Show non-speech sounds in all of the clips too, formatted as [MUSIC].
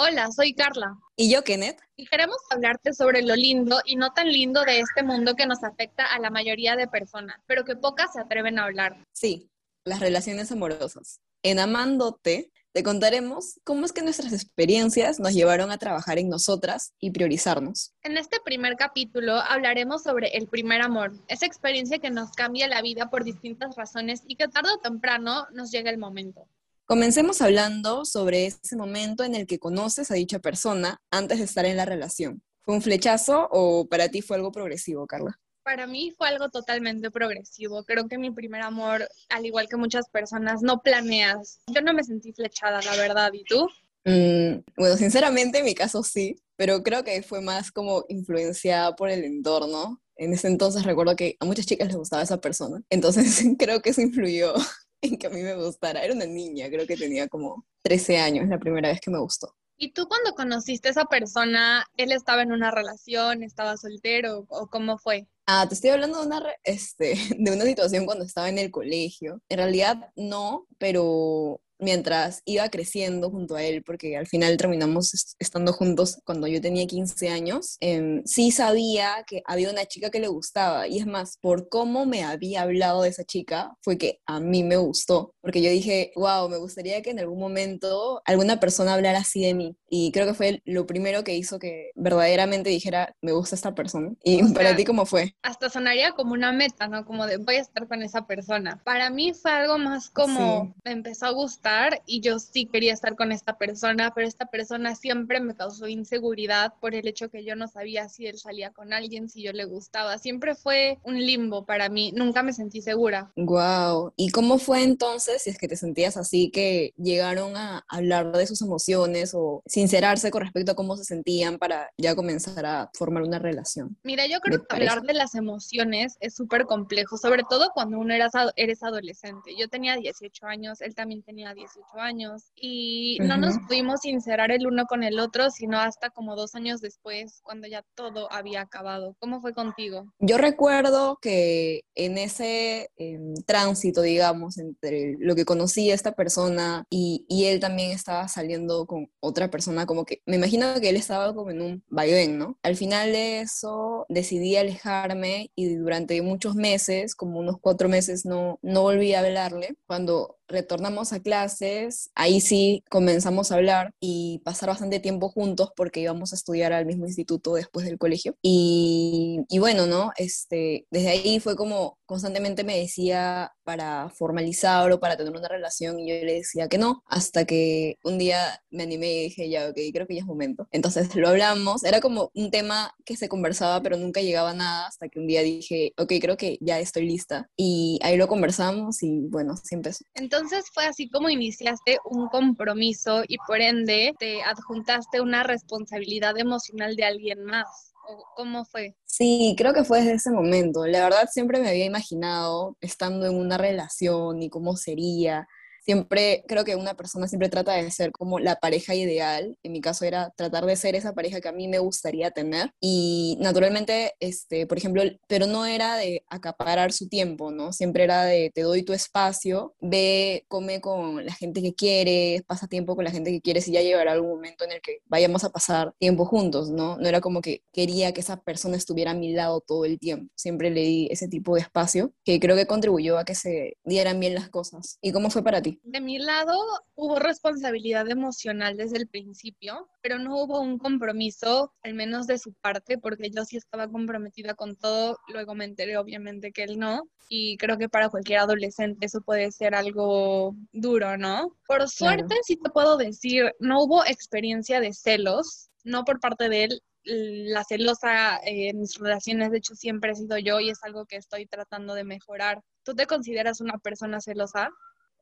Hola, soy Carla. Y yo, Kenneth. Y queremos hablarte sobre lo lindo y no tan lindo de este mundo que nos afecta a la mayoría de personas, pero que pocas se atreven a hablar. Sí, las relaciones amorosas. En Amándote te contaremos cómo es que nuestras experiencias nos llevaron a trabajar en nosotras y priorizarnos. En este primer capítulo hablaremos sobre el primer amor, esa experiencia que nos cambia la vida por distintas razones y que tarde o temprano nos llega el momento. Comencemos hablando sobre ese momento en el que conoces a dicha persona antes de estar en la relación. ¿Fue un flechazo o para ti fue algo progresivo, Carla? Para mí fue algo totalmente progresivo. Creo que mi primer amor, al igual que muchas personas, no planeas. Yo no me sentí flechada, la verdad. ¿Y tú? Mm, bueno, sinceramente en mi caso sí, pero creo que fue más como influenciada por el entorno. En ese entonces recuerdo que a muchas chicas les gustaba esa persona, entonces [LAUGHS] creo que eso influyó [LAUGHS] en que a mí me gustara. Era una niña, creo que tenía como 13 años la primera vez que me gustó. ¿Y tú cuando conociste a esa persona, él estaba en una relación, estaba soltero o cómo fue? Ah, te estoy hablando de una, este, [LAUGHS] de una situación cuando estaba en el colegio. En realidad no, pero mientras iba creciendo junto a él, porque al final terminamos estando juntos cuando yo tenía 15 años, em, sí sabía que había una chica que le gustaba. Y es más, por cómo me había hablado de esa chica, fue que a mí me gustó. Porque yo dije, wow, me gustaría que en algún momento alguna persona hablara así de mí. Y creo que fue lo primero que hizo que verdaderamente dijera, me gusta esta persona. ¿Y para ti cómo fue? Hasta sonaría como una meta, ¿no? Como de voy a estar con esa persona. Para mí fue algo más como me empezó a gustar y yo sí quería estar con esta persona, pero esta persona siempre me causó inseguridad por el hecho que yo no sabía si él salía con alguien, si yo le gustaba. Siempre fue un limbo para mí, nunca me sentí segura. Wow. ¿Y cómo fue entonces, si es que te sentías así, que llegaron a hablar de sus emociones o sincerarse con respecto a cómo se sentían para ya comenzar a formar una relación? Mira, yo creo que hablar de las emociones es súper complejo, sobre todo cuando uno eres, eres adolescente. Yo tenía 18 años, él también tenía 18 años y no nos pudimos sincerar el uno con el otro, sino hasta como dos años después, cuando ya todo había acabado. ¿Cómo fue contigo? Yo recuerdo que en ese em, tránsito, digamos, entre lo que conocí a esta persona y, y, él también estaba saliendo con otra persona, como que me imagino que él estaba como en un vaivén, ¿no? Al final de eso decidí alejarme y durante muchos meses, como unos cuatro meses, no, no volví a hablarle. Cuando retornamos a clases, ahí sí comenzamos a hablar y pasar bastante tiempo juntos porque íbamos a estudiar al mismo instituto después del colegio. Y, bueno, ¿no? Este, desde ahí fue como constantemente me decía para formalizar o para tener una relación y yo le decía que no, hasta que un día me animé y dije, ya, ok, creo que ya es momento. Entonces lo hablamos, era como un tema que se conversaba pero nunca llegaba a nada hasta que un día dije, ok, creo que ya estoy lista. Y ahí lo conversamos y bueno, sí empezó. Entonces fue así como iniciaste un compromiso y por ende te adjuntaste una responsabilidad emocional de alguien más. ¿Cómo fue? Sí, creo que fue desde ese momento. La verdad siempre me había imaginado estando en una relación y cómo sería, siempre creo que una persona siempre trata de ser como la pareja ideal. En mi caso era tratar de ser esa pareja que a mí me gustaría tener. Y naturalmente, este, por ejemplo, pero no era de acaparar su tiempo, ¿no? Siempre era de te doy tu espacio, ve, come con la gente que quieres, pasa tiempo con la gente que quieres y ya llegará algún momento en el que vayamos a pasar tiempo juntos, ¿no? No era como que quería que esa persona estuviera a mi lado todo el tiempo. Siempre le di ese tipo de espacio que creo que contribuyó a que se dieran bien las cosas. ¿Y cómo fue para ti? De mi lado hubo responsabilidad emocional desde el principio, pero no hubo un compromiso, al menos de su parte, porque yo sí estaba comprometida con todo, luego me enteré obviamente que él no, y creo que para cualquier adolescente eso puede ser algo duro, ¿no? Por suerte sí te puedo decir, no hubo experiencia de celos, no por parte de él, la celosa en mis relaciones, de hecho, siempre he sido yo y es algo que estoy tratando de mejorar. ¿Tú te consideras una persona celosa?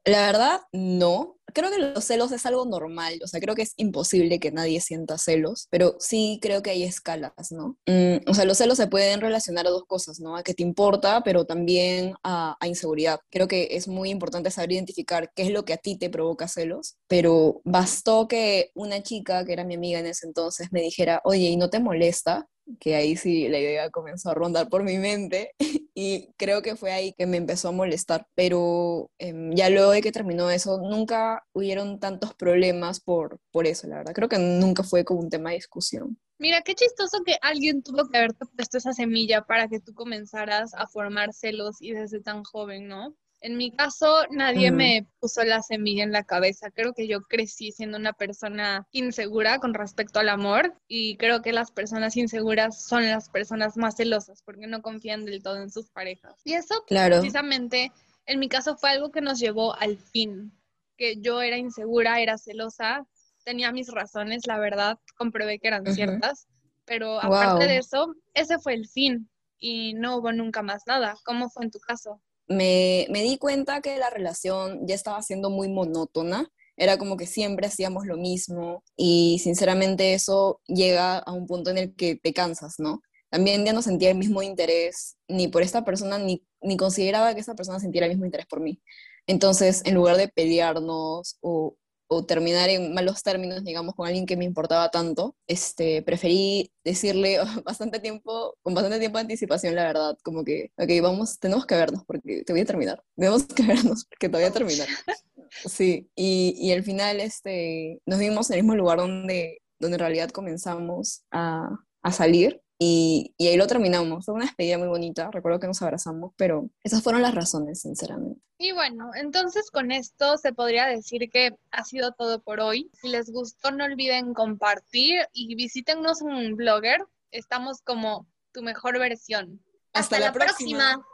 La verdad, no. Creo que los celos es algo normal, o sea, creo que es imposible que nadie sienta celos, pero sí creo que hay escalas, ¿no? Mm, o sea, los celos se pueden relacionar a dos cosas, ¿no? A que te importa, pero también a, a, inseguridad. Creo que es muy importante saber identificar qué es lo que a ti te provoca celos, pero bastó que una chica, que era mi amiga en ese entonces, me dijera, oye, ¿y no te molesta? Que ahí sí la idea comenzó a rondar por mi mente [LAUGHS] y creo que fue ahí que me empezó a molestar, pero em, ya luego de que terminó eso, nunca hubieron tantos problemas por, por eso, la verdad. Creo que nunca fue como un tema de discusión. Mira, qué chistoso que alguien tuvo que haberte puesto esa semilla para que tú comenzaras a formar celos y desde tan joven, ¿no? En mi caso, nadie me puso la semilla en la cabeza. Creo que yo crecí siendo una persona insegura con respecto al amor y creo que las personas inseguras son las personas más celosas porque no confían del todo en sus parejas. Y eso precisamente en mi caso fue algo que nos llevó al fin, que yo era insegura, era celosa, tenía mis razones, la verdad, comprobé que eran ciertas, pero aparte de eso, ese fue el fin y no hubo nunca más nada. ¿Cómo fue en tu caso? Me, di cuenta que la relación ya estaba siendo muy monótona. Era como que siempre hacíamos lo mismo y sinceramente eso llega a un punto en el que te cansas, ¿no? También ya no sentía el mismo interés ni por esta persona, ni, ni consideraba que esta persona sintiera el mismo interés por mí. Entonces, en lugar de pelearnos o, o terminar en malos términos, digamos, con alguien que me importaba tanto, este, preferí decirle [LAUGHS] bastante tiempo, con bastante tiempo de anticipación, la verdad, como que, ok, vamos, tenemos que vernos porque te voy a terminar, [LAUGHS] tenemos que vernos porque te voy a terminar. [LAUGHS] Sí, y, y al final este, nos vimos en el mismo lugar donde, donde en realidad comenzamos a, a salir y, y, ahí lo terminamos. Fue una despedida muy bonita. Recuerdo que nos abrazamos, pero esas fueron las razones, sinceramente. Y bueno, entonces con esto se podría decir que ha sido todo por hoy. Si les gustó, no olviden compartir y visítenos un blogger. Estamos como tu mejor versión. Hasta, la, próxima.